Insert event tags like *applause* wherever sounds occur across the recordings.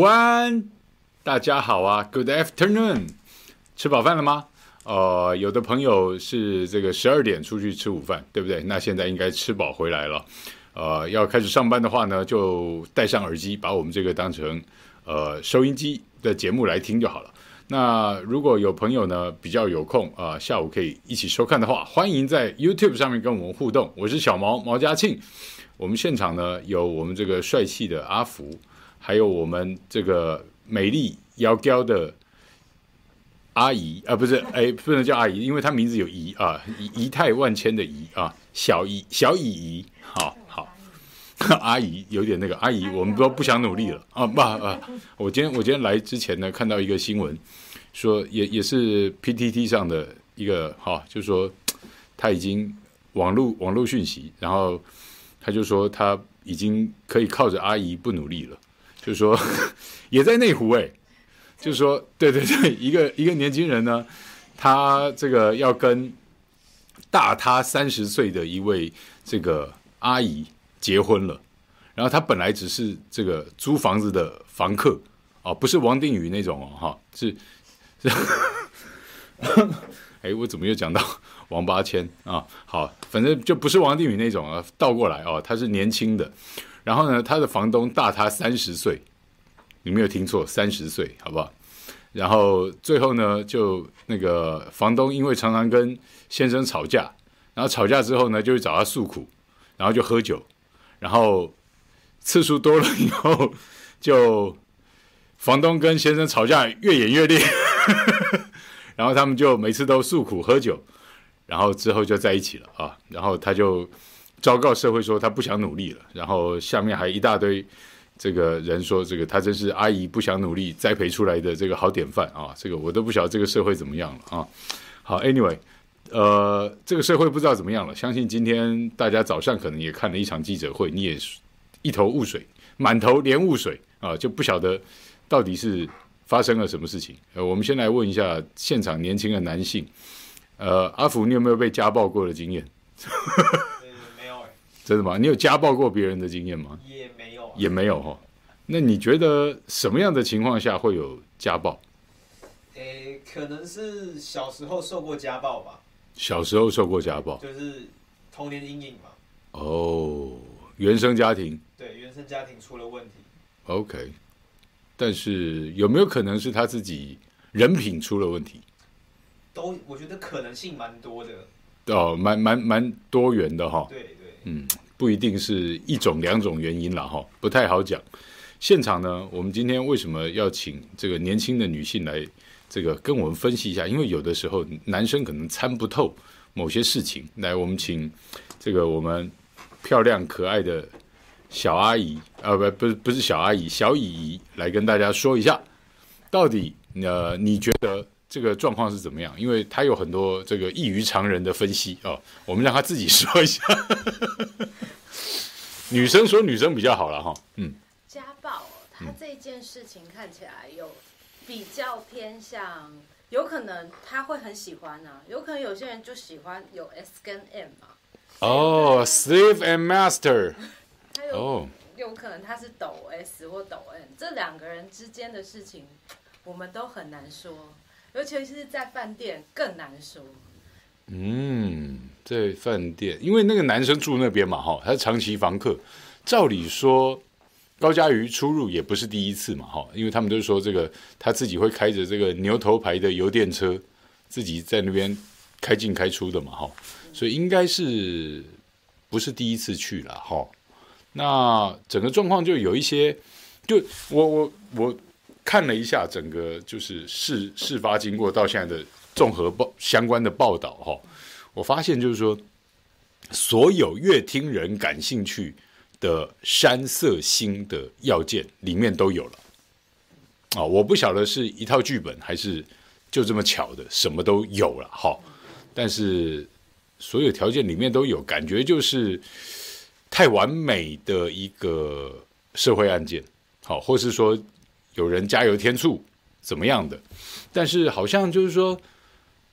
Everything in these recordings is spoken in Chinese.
午安，大家好啊，Good afternoon，吃饱饭了吗？呃，有的朋友是这个十二点出去吃午饭，对不对？那现在应该吃饱回来了。呃，要开始上班的话呢，就戴上耳机，把我们这个当成呃收音机的节目来听就好了。那如果有朋友呢比较有空啊，呃，下午可以一起收看的话，欢迎在 YouTube 上面跟我们互动。我是小毛毛家庆，我们现场呢有我们这个帅气的阿福。还有我们这个美丽窈窕的阿姨啊，不是，哎，不能叫阿姨，因为她名字有姨啊，仪态万千的姨啊，小姨小姨姨，好好，阿姨有点那个阿姨，我们都不想努力了啊，不啊，我今天我今天来之前呢，看到一个新闻，说也也是 PTT 上的一个哈、啊，就说他已经网络网络讯息，然后他就说他已经可以靠着阿姨不努力了。就是说，*laughs* 也在内湖哎，就是说，对对对，*laughs* 一个一个年轻人呢，他这个要跟大他三十岁的一位这个阿姨结婚了，然后他本来只是这个租房子的房客哦，不是王定宇那种哦哈，是是，*laughs* 哎，我怎么又讲到王八千啊？好，反正就不是王定宇那种啊，倒过来哦，他是年轻的。然后呢，他的房东大他三十岁，你没有听错，三十岁，好不好？然后最后呢，就那个房东因为常常跟先生吵架，然后吵架之后呢，就去找他诉苦，然后就喝酒，然后次数多了以后，就房东跟先生吵架越演越烈，*laughs* 然后他们就每次都诉苦喝酒，然后之后就在一起了啊，然后他就。昭告社会说他不想努力了，然后下面还一大堆这个人说这个他真是阿姨不想努力栽培出来的这个好典范啊！这个我都不晓得这个社会怎么样了啊！好，Anyway，呃，这个社会不知道怎么样了。相信今天大家早上可能也看了一场记者会，你也一头雾水，满头连雾水啊，就不晓得到底是发生了什么事情。呃，我们先来问一下现场年轻的男性，呃，阿福，你有没有被家暴过的经验？真的吗？你有家暴过别人的经验吗？也没有，也没有哈。那你觉得什么样的情况下会有家暴？诶，可能是小时候受过家暴吧。小时候受过家暴，就是童年阴影嘛。哦，原生家庭。对，原生家庭出了问题。OK，但是有没有可能是他自己人品出了问题？都，我觉得可能性蛮多的。哦，蛮蛮蛮多元的哈。对。嗯，不一定是一种两种原因了哈，不太好讲。现场呢，我们今天为什么要请这个年轻的女性来这个跟我们分析一下？因为有的时候男生可能参不透某些事情。来，我们请这个我们漂亮可爱的小阿姨啊，不不是不是小阿姨，小姨姨来跟大家说一下，到底呃你觉得？这个状况是怎么样？因为他有很多这个异于常人的分析哦，我们让他自己说一下。*laughs* 女生说女生比较好了哈，嗯。家暴，他这件事情看起来有比较偏向，有可能他会很喜欢、啊，有可能有些人就喜欢有 S 跟 M 嘛。哦，Slave and Master。哦，有可能他是抖 S 或抖 M，这两个人之间的事情，我们都很难说。尤其是在饭店更难说。嗯，在饭店，因为那个男生住那边嘛，哈，他是长期房客。照理说，高嘉瑜出入也不是第一次嘛，哈，因为他们都说这个他自己会开着这个牛头牌的油电车，自己在那边开进开出的嘛，哈，所以应该是不是第一次去了，哈。那整个状况就有一些，就我我我看了一下整个就是事事发经过到现在的综合报相关的报道哈，我发现就是说，所有乐听人感兴趣的山色星的要件里面都有了啊！我不晓得是一套剧本还是就这么巧的，什么都有了哈。但是所有条件里面都有，感觉就是太完美的一个社会案件，好，或是说有人加油添醋怎么样的？但是好像就是说。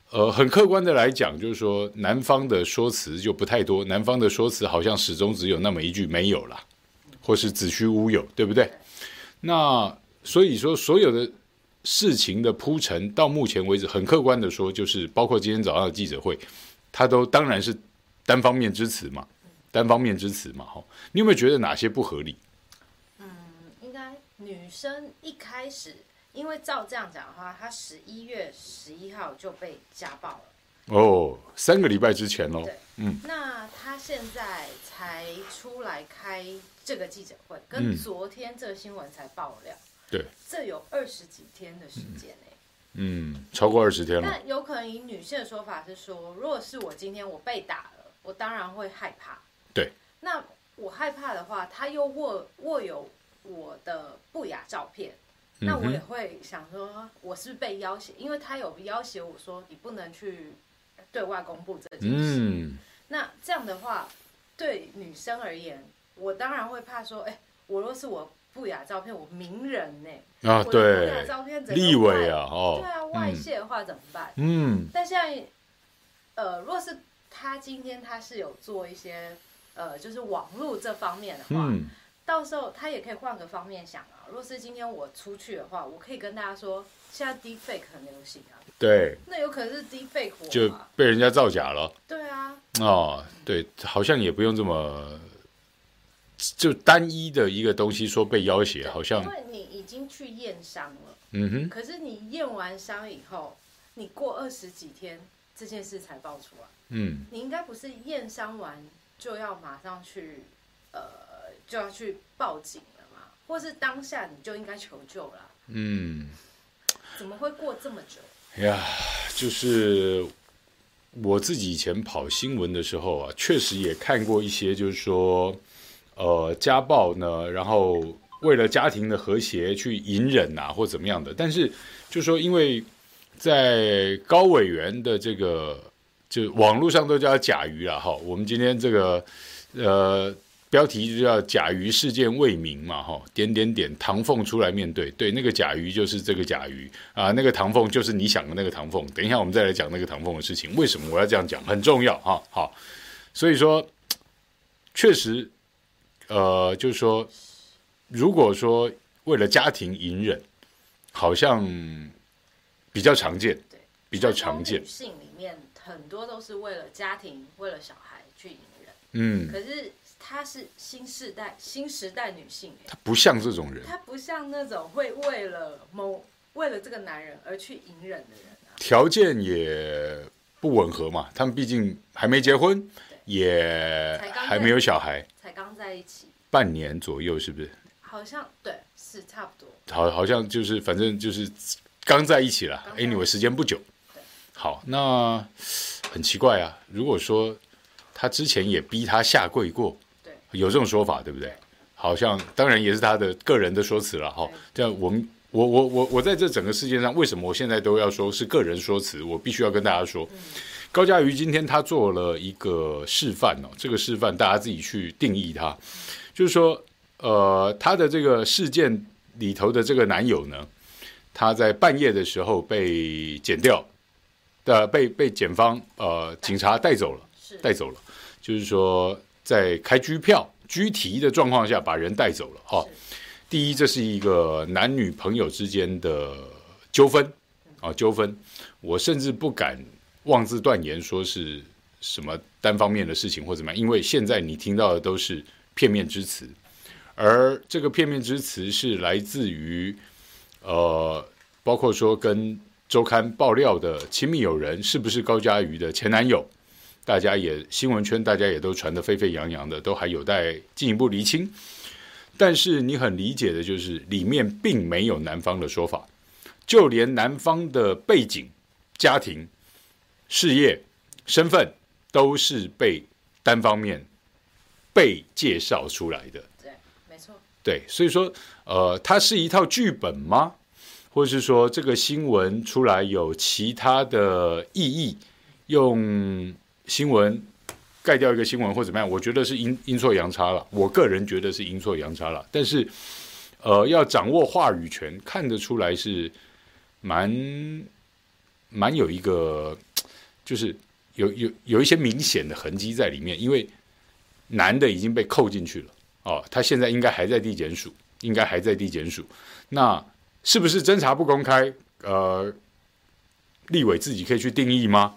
呃，很客观的来讲，就是说男方的说辞就不太多，男方的说辞好像始终只有那么一句没有啦，或是子虚乌有，对不对？那所以说，所有的事情的铺陈到目前为止，很客观的说，就是包括今天早上的记者会，他都当然是单方面之词嘛，单方面之词嘛，哈。你有没有觉得哪些不合理？女生一开始。因为照这样讲的话，她十一月十一号就被家暴了。哦，三个礼拜之前喽。对，嗯。那她现在才出来开这个记者会，跟昨天这个新闻才爆料。对。这有二十几天的时间呢。嗯，超过二十天了。但有可能以女性的说法是说，如果是我今天我被打了，我当然会害怕。对。那我害怕的话，他又握握有我的不雅照片。那我也会想说，我是被要挟？因为他有要挟我说，你不能去对外公布这件事。嗯。那这样的话，对女生而言，我当然会怕说，哎，我若是我不雅照片，我名人呢？啊，对。不雅照片立委啊，哦。对啊，外泄的话怎么办？嗯。但现在，呃，若是他今天他是有做一些，呃，就是网络这方面的话。嗯到时候他也可以换个方面想啊。如果是今天我出去的话，我可以跟大家说，现在 deepfake 很流行啊。对。那有可能是 deepfake 就被人家造假了。对啊。哦，对，好像也不用这么就单一的一个东西说被要挟，好像。因为你已经去验伤了。嗯哼。可是你验完伤以后，你过二十几天这件事才爆出来。嗯。你应该不是验伤完就要马上去呃。就要去报警了嘛，或是当下你就应该求救了。嗯，怎么会过这么久？呀，就是我自己以前跑新闻的时候啊，确实也看过一些，就是说，呃，家暴呢，然后为了家庭的和谐去隐忍啊，或怎么样的。但是，就是说，因为在高委员的这个，就网络上都叫甲鱼了哈。我们今天这个，呃。标题就叫“甲鱼事件未明”嘛，哈，点点点，唐凤出来面对，对，那个甲鱼就是这个甲鱼啊，那个唐凤就是你想的那个唐凤。等一下我们再来讲那个唐凤的事情，为什么我要这样讲？很重要哈，好，所以说，确实，呃，就是说，如果说为了家庭隐忍，好像比较常见，对，比较常见。女性里面很多都是为了家庭、为了小孩去隐忍，嗯，可是。她是新时代新时代女性，她不像这种人，她不像那种会为了某为了这个男人而去隐忍的人啊。条件也不吻合嘛，他们毕竟还没结婚，也还没有小孩，才刚在一起半年左右，是不是？好像对，是差不多。好，好像就是反正就是刚在一起了。Anyway，时间不久。好，那很奇怪啊。如果说他之前也逼他下跪过。有这种说法，对不对？好像当然也是他的个人的说辞了哈。这样我们我我我我在这整个事件上，为什么我现在都要说是个人说辞？我必须要跟大家说，高嘉瑜今天他做了一个示范哦，这个示范大家自己去定义它，就是说，呃，他的这个事件里头的这个男友呢，他在半夜的时候被剪掉的，被被检方呃警察带走了，带走了，就是说。在开拘票、拘提的状况下把人带走了哈。第一，这是一个男女朋友之间的纠纷啊，纠纷。我甚至不敢妄自断言说是什么单方面的事情或怎么样，因为现在你听到的都是片面之词，而这个片面之词是来自于呃，包括说跟周刊爆料的亲密友人是不是高嘉瑜的前男友。大家也新闻圈，大家也都传得沸沸扬扬的，都还有待进一步厘清。但是你很理解的就是里面并没有男方的说法，就连男方的背景、家庭、事业、身份都是被单方面被介绍出来的。对，没错。对，所以说，呃，它是一套剧本吗？或者是说这个新闻出来有其他的意义，用新闻盖掉一个新闻或怎么样？我觉得是阴阴错阳差了。我个人觉得是阴错阳差了。但是，呃，要掌握话语权，看得出来是蛮蛮有一个，就是有有有一些明显的痕迹在里面。因为男的已经被扣进去了哦，他现在应该还在地检署，应该还在地检署。那是不是侦查不公开？呃，立委自己可以去定义吗？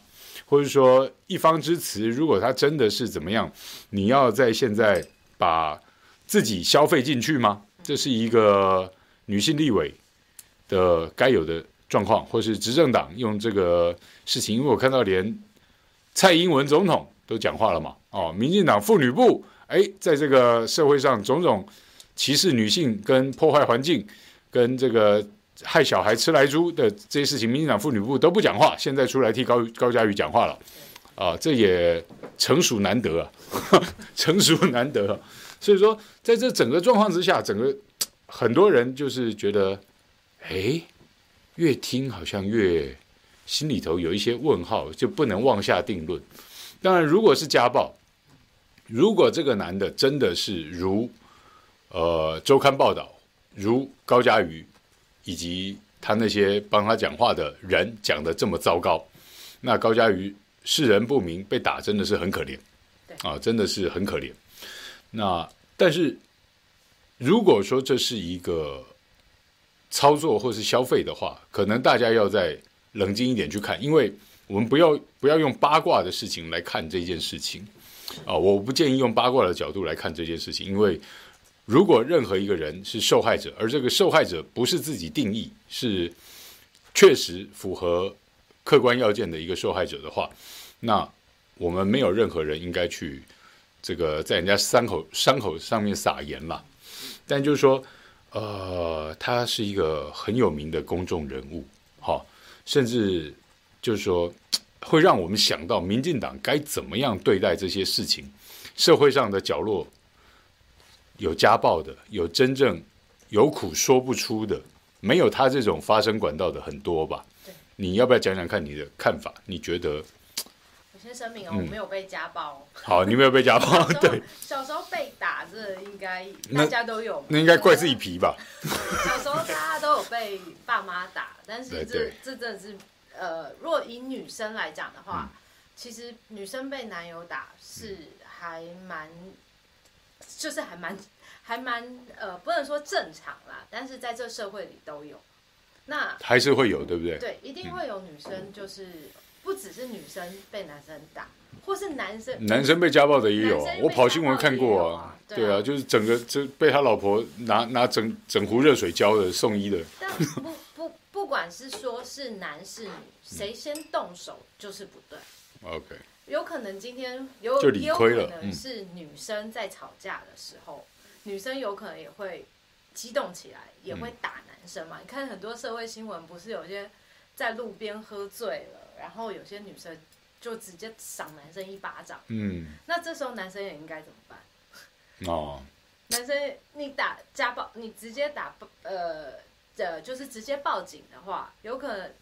或者说一方之词，如果他真的是怎么样，你要在现在把自己消费进去吗？这是一个女性立委的该有的状况，或是执政党用这个事情，因为我看到连蔡英文总统都讲话了嘛，哦，民进党妇女部，哎，在这个社会上种种歧视女性跟破坏环境。跟这个害小孩吃来猪的这些事情，民进党妇女部都不讲话，现在出来替高高嘉瑜讲话了，啊，这也成熟难得啊，*laughs* 成熟难得啊。所以说，在这整个状况之下，整个很多人就是觉得，哎，越听好像越心里头有一些问号，就不能妄下定论。当然，如果是家暴，如果这个男的真的是如呃周刊报道。如高嘉瑜以及他那些帮他讲话的人讲的这么糟糕，那高嘉瑜识人不明被打真的是很可怜，啊，真的是很可怜。那但是如果说这是一个操作或是消费的话，可能大家要再冷静一点去看，因为我们不要不要用八卦的事情来看这件事情啊，我不建议用八卦的角度来看这件事情，因为。如果任何一个人是受害者，而这个受害者不是自己定义，是确实符合客观要件的一个受害者的话，那我们没有任何人应该去这个在人家伤口伤口上面撒盐了。但就是说，呃，他是一个很有名的公众人物，哈，甚至就是说会让我们想到民进党该怎么样对待这些事情，社会上的角落。有家暴的，有真正有苦说不出的，没有他这种发声管道的很多吧？对，你要不要讲讲看你的看法？你觉得？我先声明哦，我没有被家暴。好，你没有被家暴，对。小时候被打，这应该大家都有。那应该怪自己皮吧？小时候大家都有被爸妈打，但是这这真的是呃，若以女生来讲的话，其实女生被男友打是还蛮。就是还蛮还蛮呃，不能说正常啦，但是在这社会里都有。那还是会有，对不对？对，一定会有女生，就是不只是女生被男生打，或是男生男生被家暴的也有啊。我跑新闻看过啊，对啊，就是整个就被他老婆拿拿整整壶热水浇的送医的。但不不不管是说是男是女，谁先动手就是不对。OK。有可能今天有也有可能是女生在吵架的时候，嗯、女生有可能也会激动起来，也会打男生嘛。嗯、你看很多社会新闻，不是有些在路边喝醉了，然后有些女生就直接赏男生一巴掌。嗯，那这时候男生也应该怎么办？哦，男生你打家暴，你直接打呃呃，就是直接报警的话，有可能。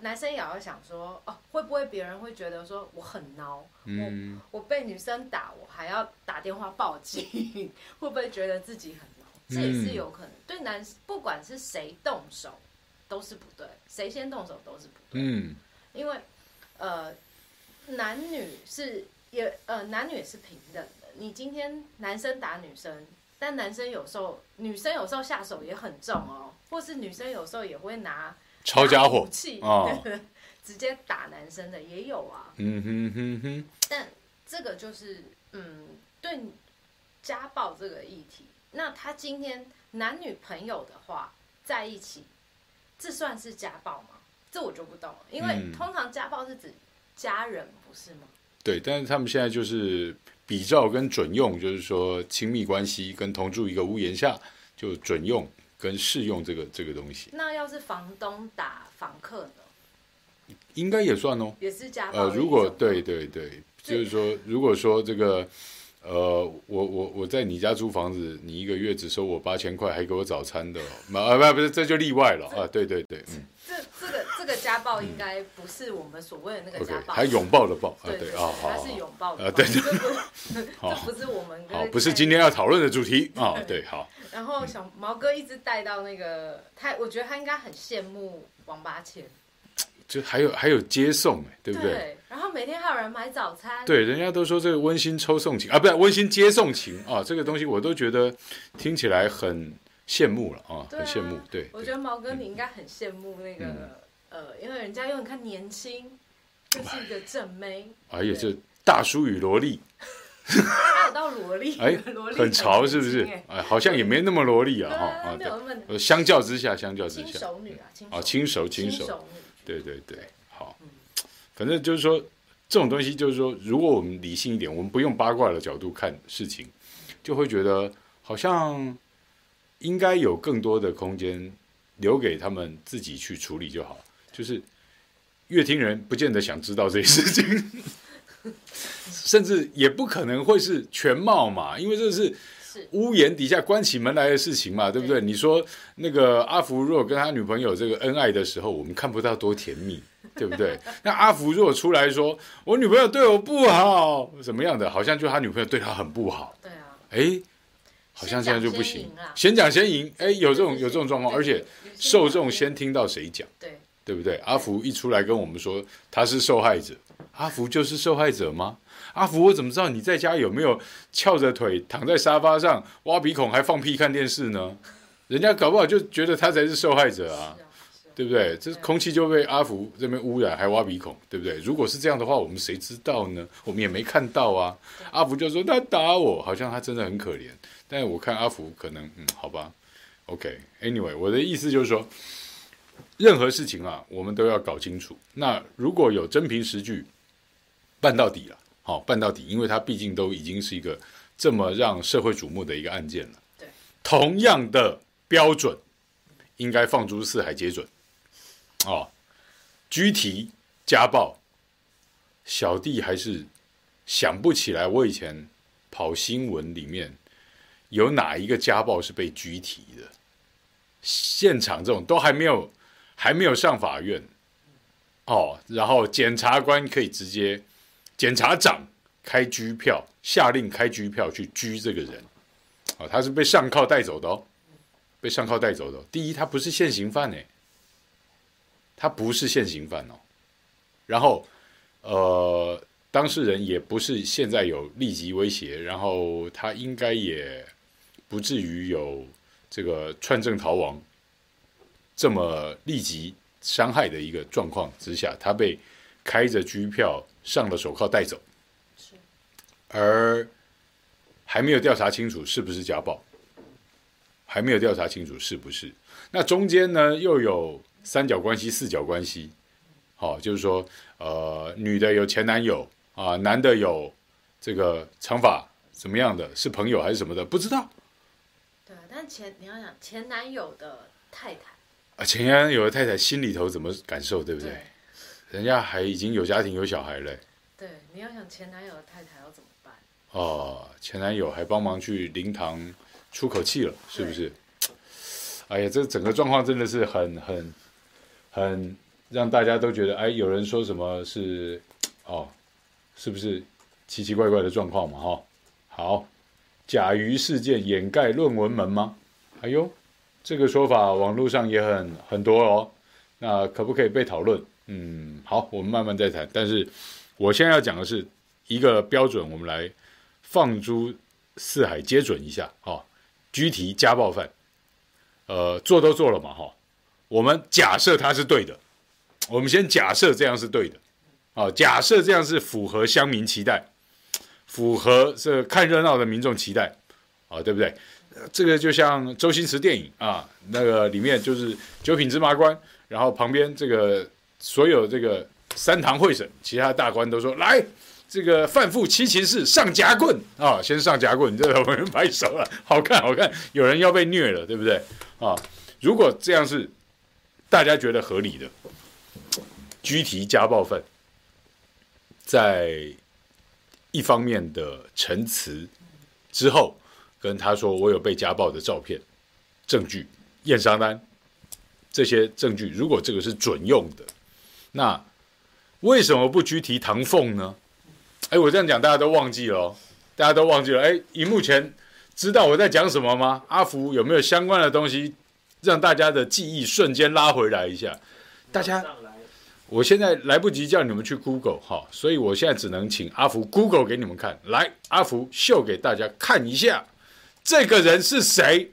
男生也要想说哦，会不会别人会觉得说我很孬，嗯、我我被女生打，我还要打电话报警，*laughs* 会不会觉得自己很孬？这也是有可能。嗯、对男，不管是谁动手，都是不对，谁先动手都是不对。嗯，因为呃，男女是也呃，男女也是平等的。你今天男生打女生，但男生有时候女生有时候下手也很重哦，或是女生有时候也会拿。抄家伙，哦、*laughs* 直接打男生的也有啊。嗯哼哼哼。但这个就是，嗯，对家暴这个议题，那他今天男女朋友的话在一起，这算是家暴吗？这我就不懂了，因为通常家暴是指家人，不是吗？对，但是他们现在就是。比照跟准用，就是说亲密关系跟同住一个屋檐下就准用跟试用这个这个东西。那要是房东打房客呢？应该也算哦，也是家暴。呃，如果对对对，就是说，如果说这个。呃，我我我在你家租房子，你一个月只收我八千块，还给我早餐的，啊不不是，这就例外了啊，对对对，嗯，这这个这个家暴应该不是我们所谓的那个家暴，还拥抱的抱啊，对啊，好，是拥抱的，啊对对，*laughs* 这不是我们好，不是今天要讨论的主题 *laughs* 啊，对，好。*laughs* 然后小毛哥一直带到那个他，我觉得他应该很羡慕王八千。就还有还有接送哎，对不对？对，然后每天还有人买早餐。对，人家都说这个温馨抽送情啊，不是温馨接送情啊，这个东西我都觉得听起来很羡慕了啊，很羡慕。对，我觉得毛哥你应该很羡慕那个呃，因为人家又很看年轻，就是一个正妹。哎呀，这大叔与萝莉，还有到萝莉，哎，*laughs* 很潮是不是？哎，好像也没那么萝莉啊哈啊，对，相较之下，相较之下，轻熟女啊，啊，轻熟轻熟。对对对，好，反正就是说，这种东西就是说，如果我们理性一点，我们不用八卦的角度看事情，就会觉得好像应该有更多的空间留给他们自己去处理就好。就是乐听人不见得想知道这些事情，*laughs* 甚至也不可能会是全貌嘛，因为这是。屋檐底下关起门来的事情嘛，对不对？你说那个阿福若跟他女朋友这个恩爱的时候，我们看不到多甜蜜，对不对？*laughs* 那阿福若出来说，我女朋友对我不好，怎么样的？好像就他女朋友对他很不好。对啊。哎，好像这样就不行。先讲先赢，哎，有这种有这种状况，而且受众先听到谁讲，对对不对？阿福一出来跟我们说他是受害者，阿福就是受害者吗？阿福，我怎么知道你在家有没有翘着腿躺在沙发上挖鼻孔还放屁看电视呢？人家搞不好就觉得他才是受害者啊，对不对？这空气就被阿福这边污染，还挖鼻孔，对不对？如果是这样的话，我们谁知道呢？我们也没看到啊。阿福就说他打我，好像他真的很可怜。但是我看阿福可能，嗯，好吧，OK，Anyway，我的意思就是说，任何事情啊，我们都要搞清楚。那如果有真凭实据，办到底了。好，办到底，因为它毕竟都已经是一个这么让社会瞩目的一个案件了。对，同样的标准，应该放诸四海皆准。哦，拘提家暴，小弟还是想不起来，我以前跑新闻里面有哪一个家暴是被拘提的，现场这种都还没有，还没有上法院。哦，然后检察官可以直接。检察长开拘票，下令开拘票去拘这个人，啊，他是被上铐带走的哦，被上铐带走的。第一，他不是现行犯哎，他不是现行犯哦。然后，呃，当事人也不是现在有立即威胁，然后他应该也不至于有这个串证逃亡这么立即伤害的一个状况之下，他被开着拘票。上了手铐带走，而还没有调查清楚是不是家暴，还没有调查清楚是不是。那中间呢又有三角关系、四角关系，好，就是说，呃，女的有前男友啊，男的有这个长发，怎么样的，是朋友还是什么的，不知道。对，但前你要想前男友的太太啊，前男友的太太心里头怎么感受，对不对？对人家还已经有家庭有小孩了，对，你要想前男友的太太要怎么办？哦，前男友还帮忙去灵堂出口气了，是不是？*tsk* 哎呀，这整个状况真的是很很很让大家都觉得，哎，有人说什么是哦，是不是奇奇怪怪的状况嘛？哈、哦，好，甲鱼事件掩盖论文门吗？哎呦，这个说法网络上也很很多哦，那可不可以被讨论？嗯，好，我们慢慢再谈。但是，我现在要讲的是一个标准，我们来放诸四海皆准一下。啊、哦，拘提家暴犯，呃，做都做了嘛，哈、我们假设他是对的，我们先假设这样是对的，啊、哦，假设这样是符合乡民期待，符合这看热闹的民众期待，啊、哦，对不对？这个就像周星驰电影啊，那个里面就是九品芝麻官，然后旁边这个。所有这个三堂会审，其他大官都说来，这个犯妇七情事上夹棍啊，先上夹棍，这我们拍手了，好看好看，有人要被虐了，对不对啊？如果这样是大家觉得合理的，拘提家暴犯，在一方面的陈词之后，跟他说我有被家暴的照片、证据、验伤单，这些证据如果这个是准用的，那为什么不拘提唐凤呢？哎，我这样讲大家都忘记了哦，大家都忘记了。哎，荧幕前知道我在讲什么吗？阿福有没有相关的东西让大家的记忆瞬间拉回来一下？大家，我现在来不及叫你们去 Google 哈，所以我现在只能请阿福 Google 给你们看。来，阿福秀给大家看一下，这个人是谁？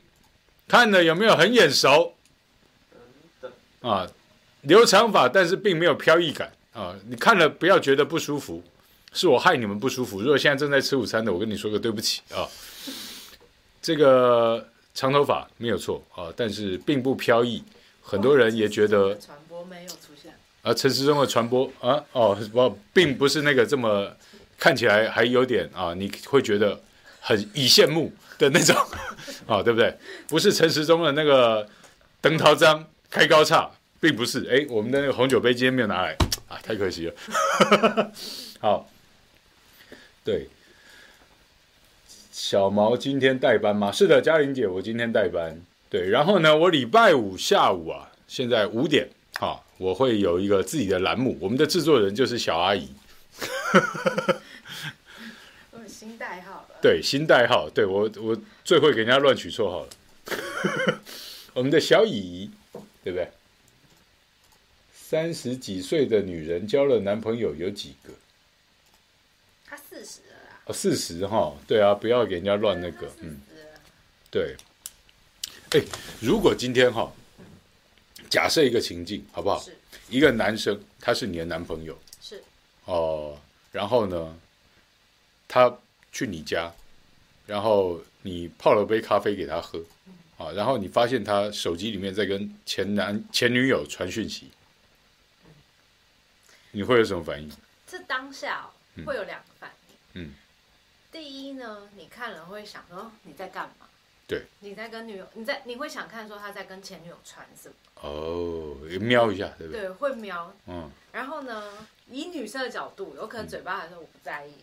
看了有没有很眼熟？啊，留长发，但是并没有飘逸感啊！你看了不要觉得不舒服。是我害你们不舒服。如果现在正在吃午餐的，我跟你说个对不起啊。这个长头发没有错啊，但是并不飘逸。很多人也觉得传播没有出现啊，陈时中的传播啊，哦，不，并不是那个这么看起来还有点啊，你会觉得很以羡慕的那种啊，对不对？不是陈时中的那个灯桃章开高叉，并不是。哎，我们的那个红酒杯今天没有拿来啊，太可惜了。*laughs* 好。对，小毛今天代班吗？是的，嘉玲姐，我今天代班。对，然后呢，我礼拜五下午啊，现在五点啊，我会有一个自己的栏目，我们的制作人就是小阿姨。*laughs* 我有新代号。对，新代号，对我我最会给人家乱取绰号了。*laughs* 我们的小姨姨，对不对？三十几岁的女人交了男朋友有几个？四十了啦，哦，四十哈，对啊，不要给人家乱那个，嗯，对，哎，如果今天哈，假设一个情境，好不好？一个男生他是你的男朋友，是，哦，然后呢，他去你家，然后你泡了杯咖啡给他喝，啊，然后你发现他手机里面在跟前男前女友传讯息，你会有什么反应？这当下会有两个反应。嗯，第一呢，你看了会想说你在干嘛？对，你在跟女友，你在你会想看说他在跟前女友传什么？哦，瞄一下，对不对？对，会瞄。嗯，然后呢，以女生的角度，有可能嘴巴还说我不在意。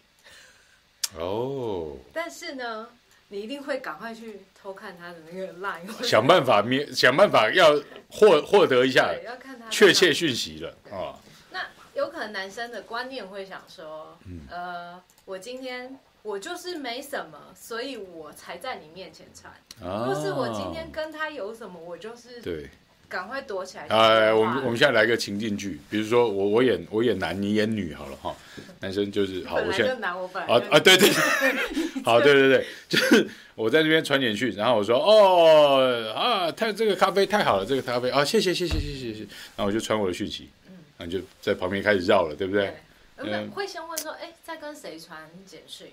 哦。但是呢，你一定会赶快去偷看他的那个 line，想办法瞄，*laughs* 想办法要获获得一下，要看他确切讯息了啊。那有可能男生的观念会想说，嗯、呃。我今天我就是没什么，所以我才在你面前穿。啊、或是我今天跟他有什么，我就是对，赶快躲起来。哎，我们我们现在来个情境剧，比如说我我演我演男，你演女好了哈。男生就是好，我现在男我本来啊啊对对，*laughs* 好对对对，就是我在这边传简讯，然后我说哦啊，太这个咖啡太好了，这个咖啡啊谢谢谢谢谢谢谢，然后我就传我的讯息，嗯，然后就在旁边开始绕了，对不对？对嗯，会先问说，哎，在跟谁传简讯？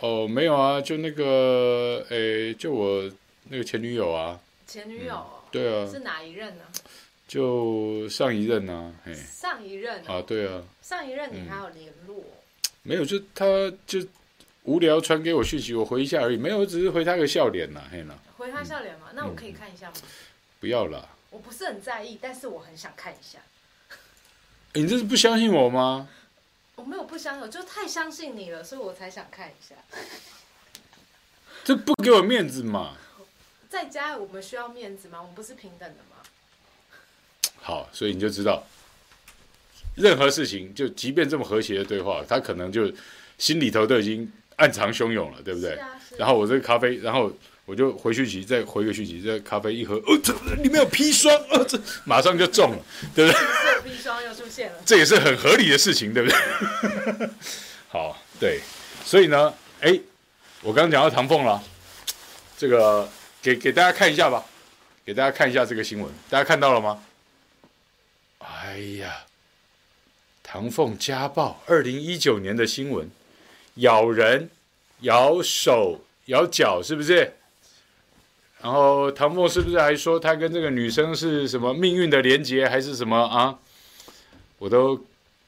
哦，没有啊，就那个，哎，就我那个前女友啊。前女友？对啊。是哪一任呢？就上一任啊，嘿。上一任、哦、啊，对啊。上一任你还有联络、嗯？没有，就他就无聊传给我讯息，我回一下而已，没有，我只是回他个笑脸呐，嘿呐。回他笑脸吗？嗯、那我可以看一下吗？不要了。我不是很在意，但是我很想看一下。你这是不相信我吗？我没有不相信，我就太相信你了，所以我才想看一下。这不给我面子嘛？在家我们需要面子吗？我们不是平等的吗？好，所以你就知道，任何事情，就即便这么和谐的对话，他可能就心里头都已经暗藏汹涌了，对不对？然后我这个咖啡，然后我就回讯息，再回个讯息，这咖啡一喝，哦，这里面有砒霜，哦，这马上就中了，对不对？砒霜又出现了，这也是很合理的事情，对不对？*laughs* 好，对，所以呢，哎，我刚刚讲到唐凤了，这个给给大家看一下吧，给大家看一下这个新闻，大家看到了吗？哎呀，唐凤家暴，二零一九年的新闻，咬人、咬手、咬脚，是不是？然后唐凤是不是还说他跟这个女生是什么命运的连结，还是什么啊？我都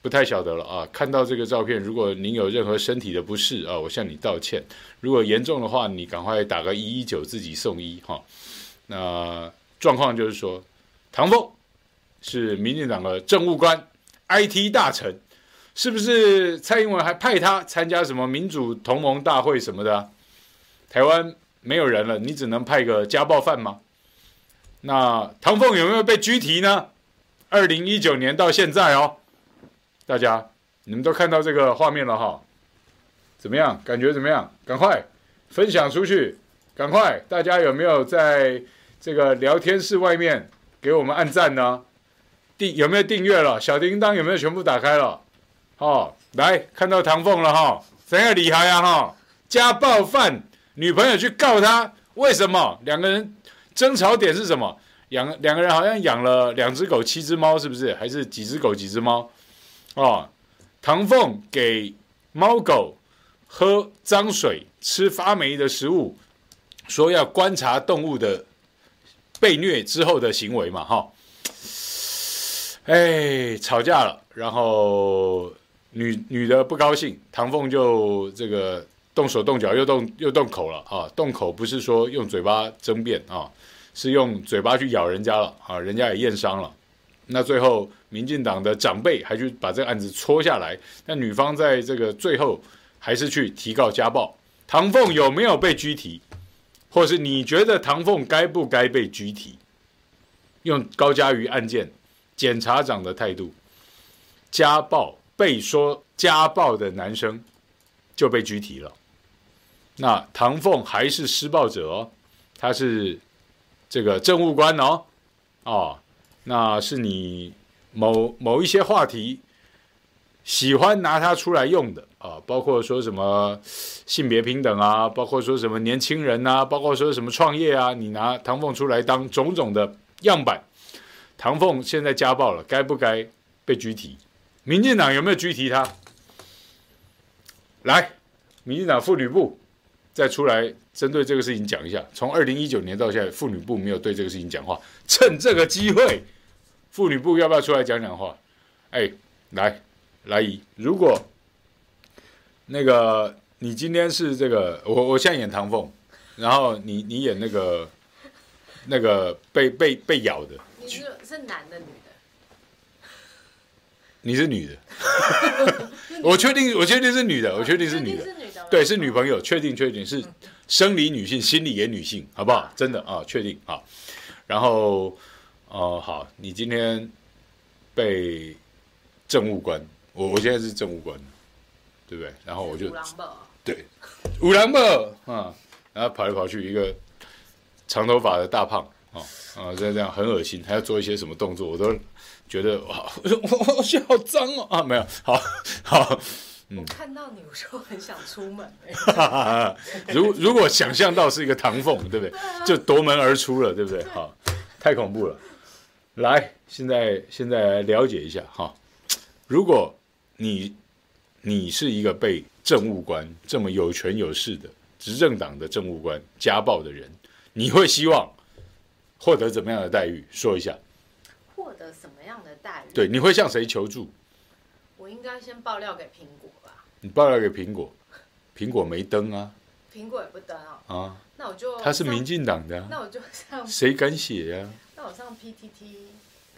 不太晓得了啊。看到这个照片，如果您有任何身体的不适啊，我向你道歉。如果严重的话，你赶快打个一一九，自己送医哈。那状况就是说，唐凤是民进党的政务官、IT 大臣，是不是？蔡英文还派他参加什么民主同盟大会什么的？台湾没有人了，你只能派个家暴犯吗？那唐凤有没有被拘提呢？二零一九年到现在哦，大家你们都看到这个画面了哈？怎么样？感觉怎么样？赶快分享出去！赶快，大家有没有在这个聊天室外面给我们按赞呢？订有没有订阅了？小铃铛有没有全部打开了？哦，来看到唐凤了哈，怎样厉害啊哈？家暴犯。女朋友去告他，为什么？两个人争吵点是什么？养两个人好像养了两只狗、七只猫，是不是？还是几只狗、几只猫？哦，唐凤给猫狗喝脏水、吃发霉的食物，说要观察动物的被虐之后的行为嘛？哈、哦，哎，吵架了，然后女女的不高兴，唐凤就这个。动手动脚又动又动口了啊！动口不是说用嘴巴争辩啊，是用嘴巴去咬人家了啊！人家也验伤了。那最后，民进党的长辈还去把这个案子戳下来。那女方在这个最后还是去提告家暴。唐凤有没有被拘提？或是你觉得唐凤该不该被拘提？用高嘉瑜案件检察长的态度，家暴被说家暴的男生就被拘提了。那唐凤还是施暴者哦，他是这个政务官哦，哦，那是你某某一些话题喜欢拿他出来用的啊，包括说什么性别平等啊，包括说什么年轻人啊，包括说什么创业啊，你拿唐凤出来当种种的样板。唐凤现在家暴了，该不该被拘提？民进党有没有拘提他？来，民进党妇女部。再出来针对这个事情讲一下，从二零一九年到现在，妇女部没有对这个事情讲话，趁这个机会，妇女部要不要出来讲讲话？哎，来，来姨，如果那个你今天是这个，我我现在演唐凤，然后你你演那个那个被被被咬的，你是是男的女的？你是女的，*laughs* 我确定我确定是女的，我确定是女的。对，是女朋友，确定确定是生理女性，心理也女性，好不好？真的啊，确定啊。然后哦、呃，好，你今天被政务官，我我现在是政务官，对不对？然后我就对，五郎吧啊，然后跑来跑去，一个长头发的大胖啊啊，这样这样很恶心，还要做一些什么动作，我都觉得哇，我我好脏哦啊，没有，好好。我看到你，我就很想出门。*laughs* 如如果想象到是一个唐凤，对不对？就夺门而出了，对不对？好，太恐怖了。来，现在现在来了解一下哈。如果你你是一个被政务官这么有权有势的执政党的政务官家暴的人，你会希望获得怎么样的待遇？说一下。获得什么样的待遇？对，你会向谁求助？我应该先爆料给苹果吧。你爆料给苹果，苹果没登啊，苹果也不登啊。啊，那我就他是民进党的，那我就上谁敢写呀？那我上 PTT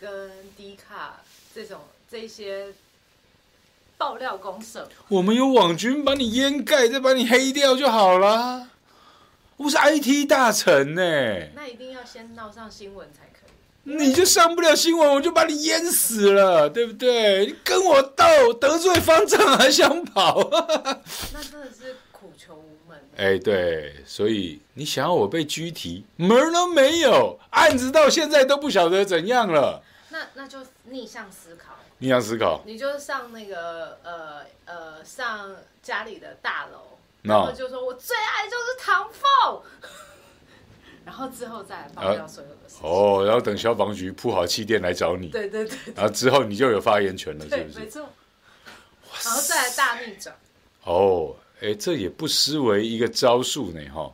跟 D 卡这种这些爆料公社，我们有网军把你掩盖，再把你黑掉就好了。我是 IT 大臣呢，那一定要先闹上新闻才可以。你就上不了新闻，我就把你淹死了，对不对？你跟我斗，得罪方丈还想跑？*laughs* 那真的是。哎，对，所以你想要我被拘提，门都没有，案子到现在都不晓得怎样了。那那就逆向思考。逆向思考。你就上那个呃呃上家里的大楼.然后就说我最爱就是唐凤。*laughs* 然后之后再来爆料所有的事情。哦，然后等消防局铺好气垫来找你。对对对。然后之后你就有发言权了，是不是？没错。然后再来大逆转。哦，哎，这也不失为一个招数呢，哈。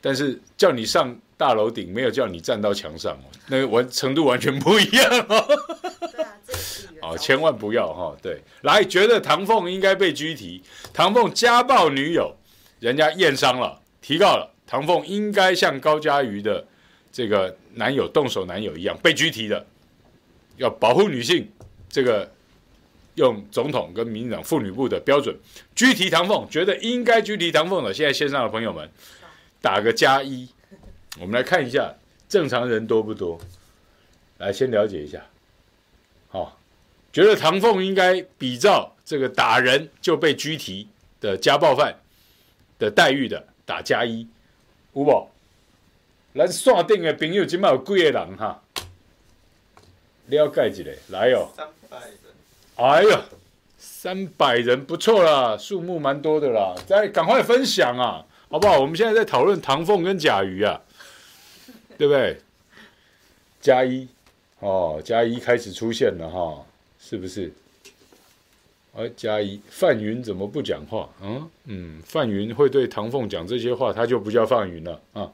但是叫你上大楼顶，没有叫你站到墙上哦，那个完程度完全不一样哦。对啊，这是 *laughs* 哦，千万不要哈、哦。对，来，觉得唐凤应该被拘提，唐凤家暴女友，人家验伤了，提告了，唐凤应该像高佳瑜的这个男友动手男友一样被拘提的，要保护女性，这个用总统跟民进党妇女部的标准拘提唐凤，觉得应该拘提唐凤的，现在线上的朋友们打个加一，我们来看一下正常人多不多。来，先了解一下，好、哦，觉得唐凤应该比照这个打人就被拘提的家暴犯的待遇的打加一，有无？咱线顶的朋友今麦有几个人哈？了解一下，来哦，三百，哎呀，三百人不错啦，数目蛮多的啦，再赶快分享啊，好不好？我们现在在讨论唐凤跟甲鱼啊，对不对？加一。哦，加一开始出现了哈，是不是？哎，加一，范云怎么不讲话？嗯嗯，范云会对唐凤讲这些话，他就不叫范云了啊。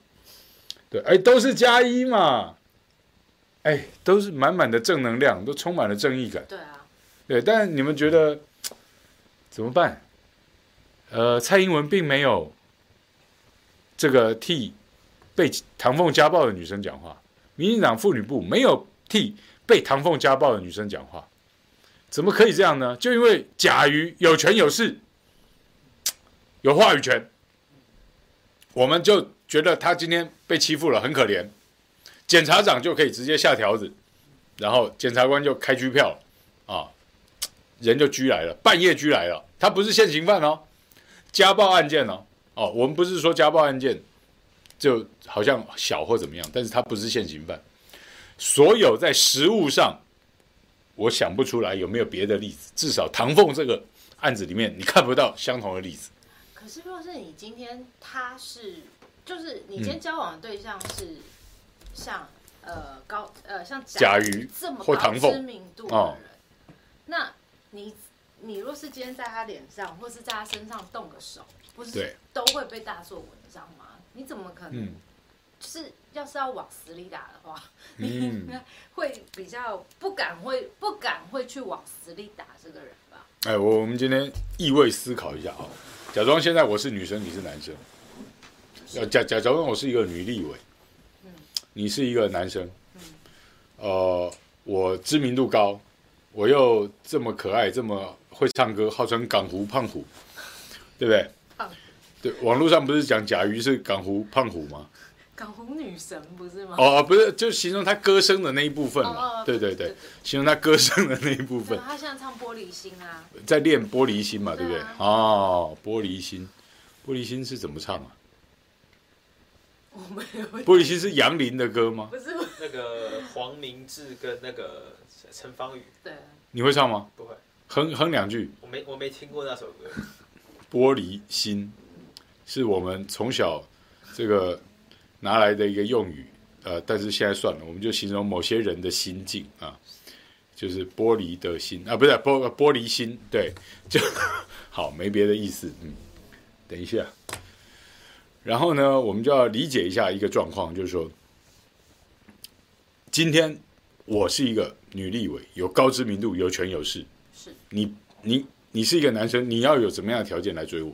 对，哎，都是加一嘛，哎，都是满满的正能量，都充满了正义感。对啊，对，但你们觉得怎么办？呃，蔡英文并没有这个替被唐凤家暴的女生讲话，民进党妇女部没有。替被唐凤家暴的女生讲话，怎么可以这样呢？就因为甲鱼有权有势，有话语权，我们就觉得他今天被欺负了，很可怜。检察长就可以直接下条子，然后检察官就开拘票啊，人就拘来了，半夜拘来了。他不是现行犯哦，家暴案件哦，哦，我们不是说家暴案件就好像小或怎么样，但是他不是现行犯。所有在实务上，我想不出来有没有别的例子。至少唐凤这个案子里面，你看不到相同的例子。可是，若是你今天他是，就是你今天交往的对象是像、嗯、呃高呃像甲鱼这么高知名度的人，哦、那你你若是今天在他脸上或是在他身上动个手，不是都会被大做文章吗？你怎么可能？嗯就是要是要往死里打的话，嗯，会比较不敢会不敢会去往死里打这个人吧？哎，我我们今天意味思考一下啊，假装现在我是女生，你是男生，要假假假装我是一个女立委，嗯，你是一个男生，嗯，呃，我知名度高，我又这么可爱，这么会唱歌，号称港湖胖虎，对不对？胖，对，网络上不是讲甲鱼是港湖胖虎吗？港湖女神不是吗？哦，不是，就形容她歌声的那一部分嘛。哦哦、对对对，形容她歌声的那一部分。她现在唱《玻璃心》啊，在练《玻璃心》嘛，对不对？啊、哦，《玻璃心》，《玻璃心》是怎么唱啊？我没有。玻璃心是杨林的歌吗？不是，那个黄明志跟那个陈芳语。对。你会唱吗？不会。哼哼两句。我没我没听过那首歌。玻璃心，是我们从小这个。拿来的一个用语，呃，但是现在算了，我们就形容某些人的心境啊，就是玻璃的心啊，不是玻玻璃心，对，就好，没别的意思，嗯，等一下，然后呢，我们就要理解一下一个状况，就是说，今天我是一个女立委，有高知名度，有权有势，是你，你，你是一个男生，你要有怎么样的条件来追我？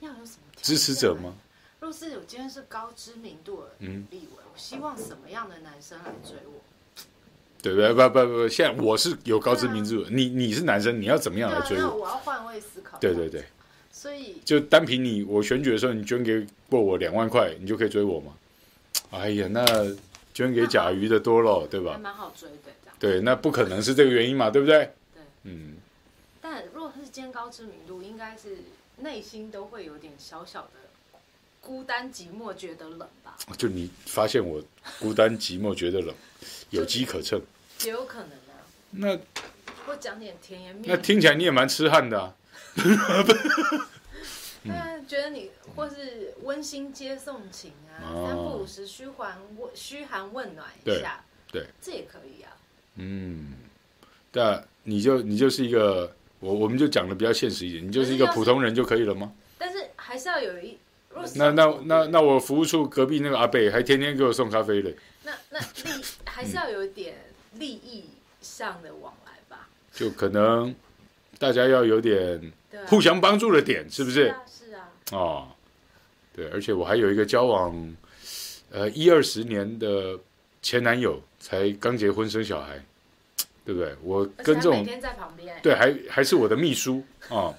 要有什么支持者吗？若是有今天是高知名度的立委，嗯、我希望什么样的男生来追我？对不对？不不不，现在我是有高知名度，啊、你你是男生，你要怎么样来追我？我要换位思考。对对对。所以就单凭你，我选举的时候你捐给过我两万块，你就可以追我吗？*laughs* 哎呀，那捐给甲鱼的多了，对吧？还蛮好追的，对，那不可能是这个原因嘛，对不对？对，嗯。但如果是今天高知名度，应该是。内心都会有点小小的孤单寂寞，觉得冷吧？就你发现我孤单寂寞，觉得冷，*laughs* 有机可乘，也有可能啊。那我讲点甜言蜜语，那听起来你也蛮痴汉的啊。*laughs* 那觉得你或是温馨接送情啊，哦、三不五时嘘寒问嘘寒问暖一下，对，对这也可以啊。嗯，但你就你就是一个。我我们就讲的比较现实一点，你就是一个普通人就可以了吗？但是还是要有一，那那那那我服务处隔壁那个阿伯还天天给我送咖啡嘞。那那利还是要有一点利益上的往来吧。*laughs* 就可能大家要有点互相帮助的点，是不是？是啊，是啊。哦，对，而且我还有一个交往呃一二十年的前男友，才刚结婚生小孩，对不对？我跟这种每天在旁边，对，还还是我的秘书啊。哦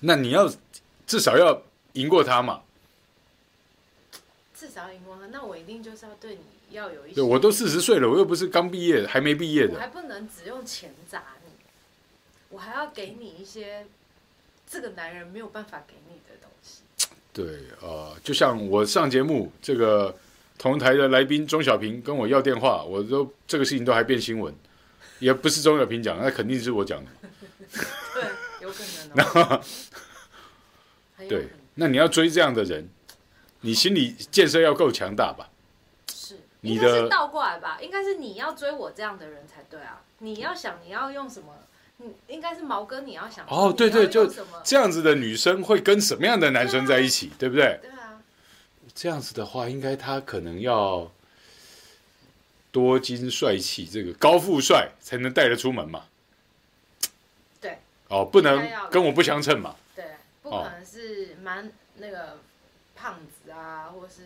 那你要至少要赢过他嘛？至少赢过他，那我一定就是要对你要有一些。对，我都四十岁了，我又不是刚毕业，还没毕业的。我还不能只用钱砸你，我还要给你一些这个男人没有办法给你的东西。对啊、呃，就像我上节目，这个同台的来宾钟小平跟我要电话，我都这个事情都还变新闻，也不是钟小平讲，那肯定是我讲的。对，有可能、哦。对，那你要追这样的人，你心理建设要够强大吧？是，你的是倒过来吧？应该是你要追我这样的人才对啊！你要想你要用什么？你应该是毛哥，你要想哦，对对，就这样子的女生会跟什么样的男生在一起，对，不对？对啊，这样子的话，应该他可能要多金帅气，这个高富帅才能带得出门嘛。对，哦，不能跟我不相称嘛。对不可能是蛮那个胖子啊，或是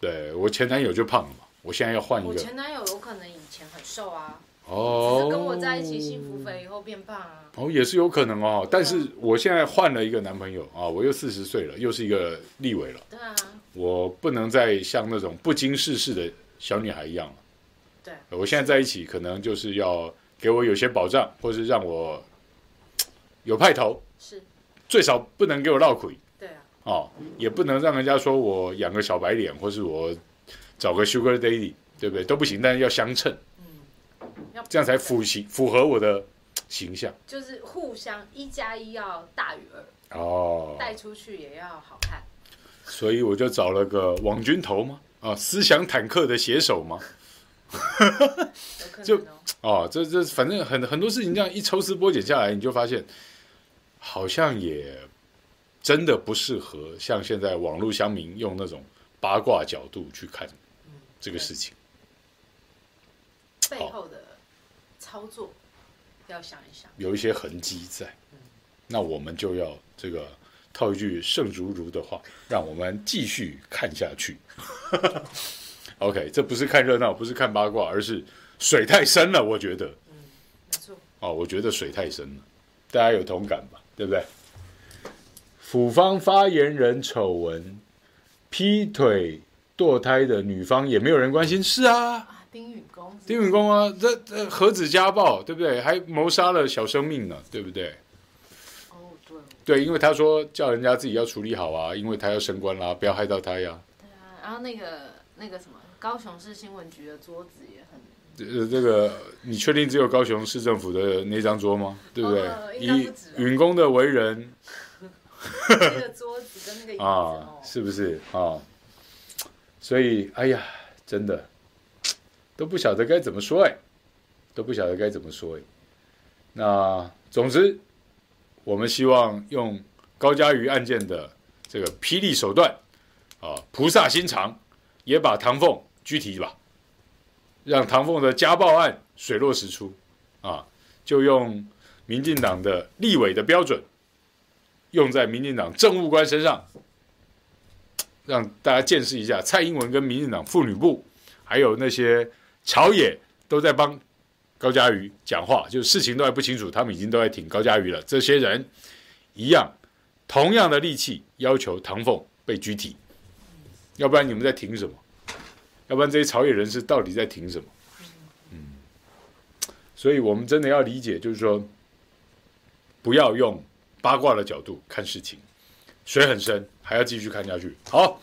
对我前男友就胖了嘛，我现在要换一个。我前男友有可能以前很瘦啊，哦，只是跟我在一起幸福肥以后变胖啊。哦，也是有可能哦，但是我现在换了一个男朋友啊，我又四十岁了，又是一个立委了。对啊，我不能再像那种不经世事的小女孩一样了。对，我现在在一起可能就是要给我有些保障，或是让我有派头。是。最少不能给我闹亏，对啊，哦，也不能让人家说我养个小白脸，或是我找个 Sugar Daddy，对不对？都不行，但是要相称，嗯，这样才符形符合我的形象，就是互相一加一要大于二，哦，带出去也要好看，所以我就找了个网军头嘛，啊，思想坦克的写手嘛，就哦，这这反正很很多事情这样一抽丝剥茧下来，你就发现。好像也真的不适合像现在网络乡民用那种八卦角度去看这个事情，背后的操作要想一想，有一些痕迹在。那我们就要这个套一句盛如如的话，让我们继续看下去。*laughs* OK，这不是看热闹，不是看八卦，而是水太深了，我觉得。嗯，没错。哦，我觉得水太深了，大家有同感吧？对不对？府方发言人丑闻，劈腿堕胎的女方也没有人关心，是啊，啊丁允恭，丁允恭啊，这这何止家暴，对不对？还谋杀了小生命呢，对不对？哦，对，对，因为他说叫人家自己要处理好啊，因为他要升官啦，不要害到他呀。对啊，然后那个那个什么，高雄市新闻局的桌子也很。呃，这个你确定只有高雄市政府的那张桌吗？对不对？哦、以允公的为人，那个桌子跟那个椅子 *laughs* 啊，是不是啊？所以，哎呀，真的都不晓得该怎么说哎，都不晓得该怎么说哎。那总之，我们希望用高嘉瑜案件的这个霹雳手段啊，菩萨心肠，也把唐凤拘提吧。让唐凤的家暴案水落石出，啊，就用民进党的立委的标准，用在民进党政务官身上，让大家见识一下蔡英文跟民进党妇女部，还有那些朝野都在帮高嘉瑜讲话，就是事情都还不清楚，他们已经都在挺高嘉瑜了。这些人一样，同样的力气要求唐凤被拘提，要不然你们在挺什么？要不然这些朝野人士到底在挺什么？嗯，所以我们真的要理解，就是说，不要用八卦的角度看事情，水很深，还要继续看下去。好，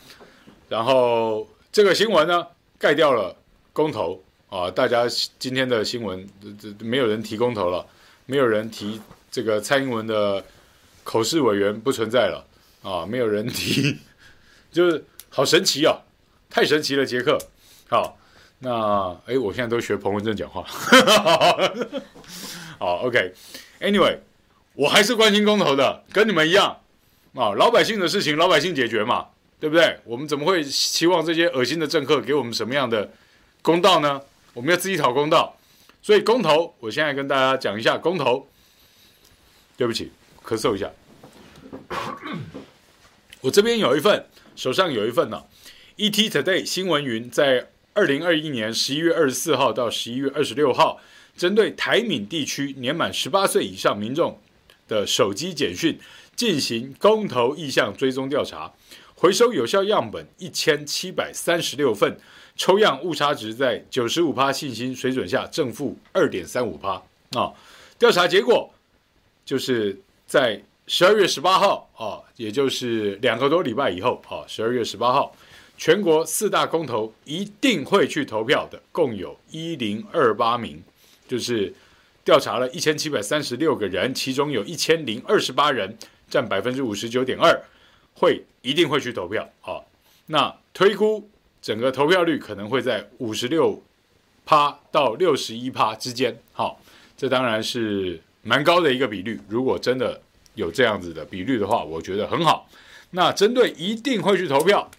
然后这个新闻呢，盖掉了公投啊，大家今天的新闻，这这没有人提公投了，没有人提这个蔡英文的口试委员不存在了啊，没有人提，*laughs* 就是好神奇哦，太神奇了，杰克。好，那哎，我现在都学彭文正讲话。*laughs* 好，OK。Anyway，我还是关心公投的，跟你们一样啊，老百姓的事情老百姓解决嘛，对不对？我们怎么会期望这些恶心的政客给我们什么样的公道呢？我们要自己讨公道。所以公投，我现在跟大家讲一下公投。对不起，咳嗽一下。*coughs* 我这边有一份，手上有一份呢、ET Today 新闻云在二零二一年十一月二十四号到十一月二十六号，针对台闽地区年满十八岁以上民众的手机简讯进行公投意向追踪调查，回收有效样本一千七百三十六份，抽样误差值在九十五趴信心水准下正负二点三五趴啊。调查结果就是在十二月十八号啊，也就是两个多礼拜以后啊，十二月十八号，全国四大公投一定会去投票的，共有一零二八名，就是调查了一千七百三十六个人，其中有一千零二十八人，占百分之五十九点二，会一定会去投票啊。那推估整个投票率可能会在五十六趴到六十一趴之间，好，这当然是蛮高的一个比率。如果真的有这样子的比率的话，我觉得很好。那针对一定会去投票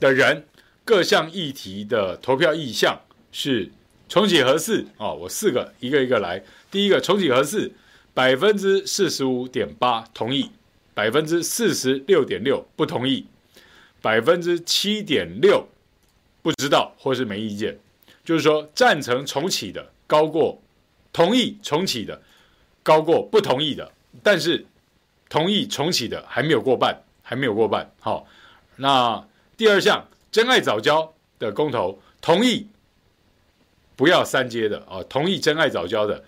的人，各项议题的投票意向是重启核四哦，我四个一个一个来。第一个重启核四，百分之四十五点八同意，百分之四十六点六不同意，百分之七点六不知道或是没意见。就是说，赞成重启的高过同意重启的，高过不同意的，但是。同意重启的还没有过半，还没有过半。好，那第二项真爱早教的公投，同意不要三阶的啊，同意真爱早教的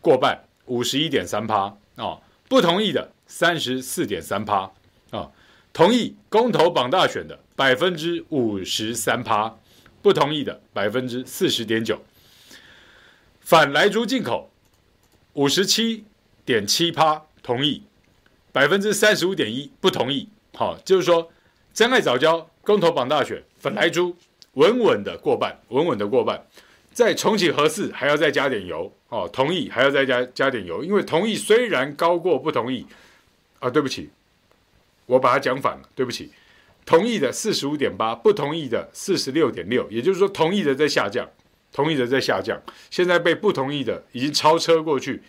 过半，五十一点三趴啊，不同意的三十四点三趴啊，同意公投绑大选的百分之五十三趴，不同意的百分之四十点九，反莱猪进口五十七点七趴同意。百分之三十五点一不同意，好，就是说，真爱早教公投榜大选，反莱猪稳稳的过半，稳稳的过半，再重启核四还要再加点油，哦，同意还要再加加点油，因为同意虽然高过不同意，啊，对不起，我把它讲反了，对不起，同意的四十五点八，不同意的四十六点六，也就是说同意的在下降，同意的在下降，现在被不同意的已经超车过去，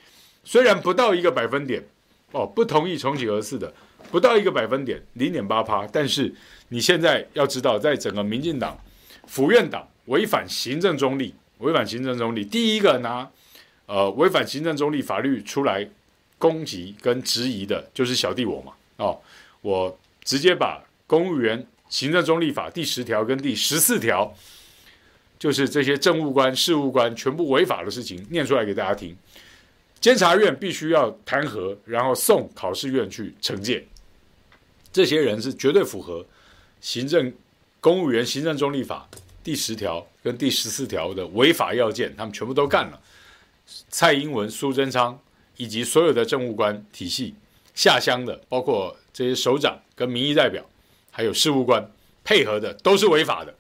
虽然不到一个百分点。哦，不同意重启核四的不到一个百分点，零点八趴。但是你现在要知道，在整个民进党府院党违反行政中立，违反行政中立，第一个拿呃违反行政中立法律出来攻击跟质疑的，就是小弟我嘛。哦，我直接把公务员行政中立法第十条跟第十四条，就是这些政务官、事务官全部违法的事情念出来给大家听。监察院必须要弹劾，然后送考试院去惩戒。这些人是绝对符合行政公务员行政中立法第十条跟第十四条的违法要件，他们全部都干了。蔡英文、苏贞昌以及所有的政务官体系下乡的，包括这些首长跟民意代表，还有事务官配合的，都是违法的，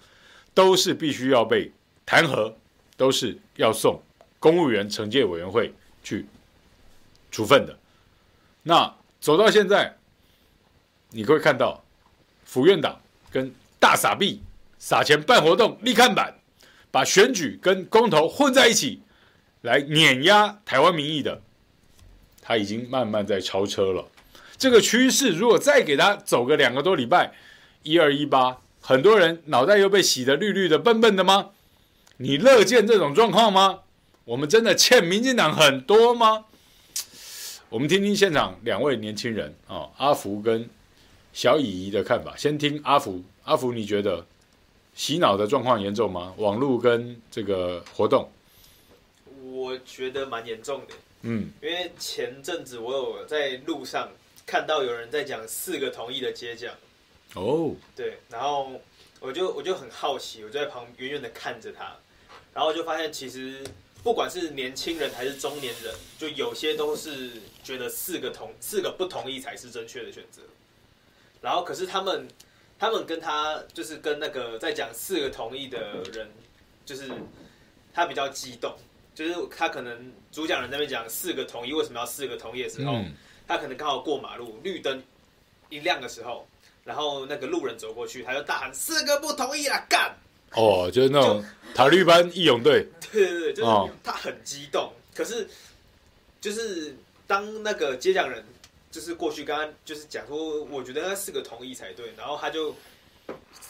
都是必须要被弹劾，都是要送公务员惩戒委员会。去处分的，那走到现在，你会看到府院党跟大傻逼撒钱办活动立看板，把选举跟公投混在一起，来碾压台湾民意的，他已经慢慢在超车了。这个趋势如果再给他走个两个多礼拜，一二一八，很多人脑袋又被洗得绿绿的、笨笨的吗？你乐见这种状况吗？我们真的欠民进党很多吗？我们听听现场两位年轻人啊，阿福跟小乙怡的看法。先听阿福，阿福，你觉得洗脑的状况严重吗？网络跟这个活动，我觉得蛮严重的。嗯，因为前阵子我有在路上看到有人在讲四个同意的接讲。哦，对，然后我就我就很好奇，我就在旁远远的看着他，然后就发现其实。不管是年轻人还是中年人，就有些都是觉得四个同四个不同意才是正确的选择。然后，可是他们他们跟他就是跟那个在讲四个同意的人，就是他比较激动，就是他可能主讲人那边讲四个同意，为什么要四个同意的时候，嗯、他可能刚好过马路，绿灯一亮的时候，然后那个路人走过去，他就大喊四个不同意啊，干！哦，就是那种塔绿班义勇队。对对对，就是他很激动，哦、可是就是当那个接讲人就是过去刚刚就是讲说，我觉得那四个同意才对，然后他就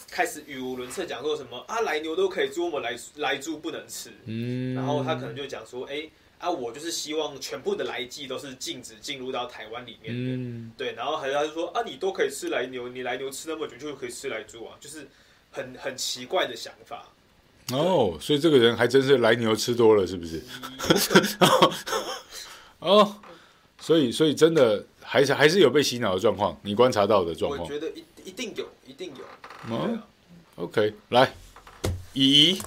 开始语无伦次讲说什么啊，来牛都可以猪，我们来来猪不能吃。嗯，然后他可能就讲说，哎啊，我就是希望全部的来鸡都是禁止进入到台湾里面的。嗯，对，然后还有他就说啊，你都可以吃来牛，你来牛吃那么久就可以吃来猪啊，就是很很奇怪的想法。哦，所以这个人还真是来牛吃多了，是不是？*laughs* 哦，所以所以真的还是还是有被洗脑的状况，你观察到的状况。我觉得一一定有，一定有。哦，OK，来，怡怡，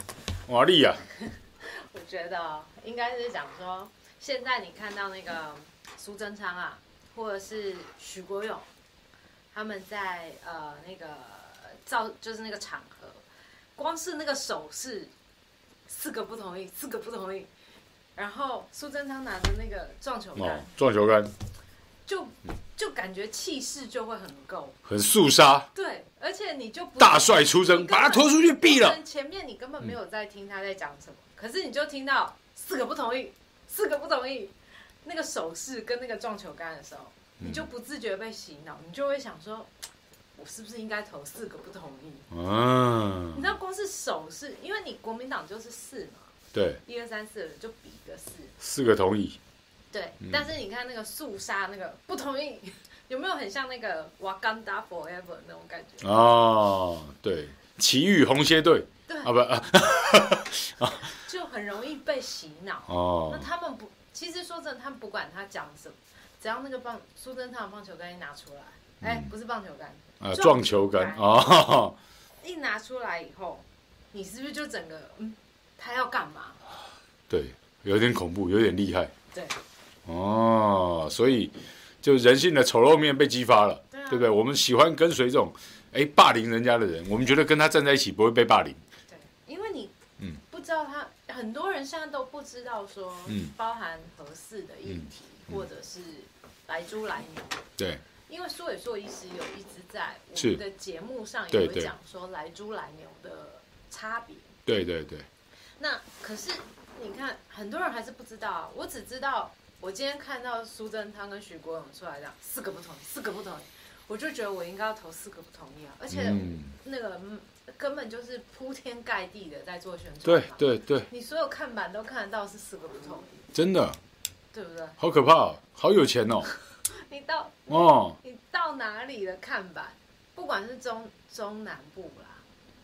瓦力啊。*laughs* 我觉得应该是讲说，现在你看到那个苏贞昌啊，或者是许国勇，他们在呃那个造就是那个场合。光是那个手势，四个不同意，四个不同意。然后苏贞昌拿着那个撞球杆，撞球杆，就就感觉气势就会很够，很肃杀。对，而且你就不大帅出征，把他拖出去毙了。前面你根本没有在听他在讲什么，可是你就听到四个不同意，四个不同意，那个手势跟那个撞球杆的时候，你就不自觉被洗脑，你就会想说。我是不是应该投四个不同意？啊，你知道光是手势，因为你国民党就是四嘛，对，一二三四就比个四，四个同意，对。嗯、但是你看那个肃杀那个不同意，*laughs* 有没有很像那个 Wakanda Forever 那种感觉？哦，对，奇遇红蝎队，对啊不啊，*laughs* 就很容易被洗脑。哦，那他们不，其实说真的，他们不管他讲什么，只要那个棒苏贞昌的棒球杆一拿出来，哎、嗯，不是棒球杆。啊，撞球杆哦！一拿出来以后，你是不是就整个嗯，他要干嘛？对，有点恐怖，有点厉害。对，哦，所以就人性的丑陋面被激发了，对，啊、对不对？我们喜欢跟随这种哎霸凌人家的人，我们觉得跟他站在一起不会被霸凌。对，因为你嗯不知道他，嗯、很多人现在都不知道说，嗯，包含合适的议题，嗯嗯、或者是来猪来牛，对。因为苏伟硕医师有一直在我们的节目上也有讲说来猪来牛的差别。对对对。那可是你看，很多人还是不知道啊。我只知道，我今天看到苏贞昌跟许国勇出来这样四个不同意，四个不同意，我就觉得我应该要投四个不同意啊。而且那个根本就是铺天盖地的在做宣传。对对对。你所有看板都看得到是四个不同意。真的。对不对？好可怕，好有钱哦。*laughs* 你到哦，你到哪里的看板，不管是中中南部啦，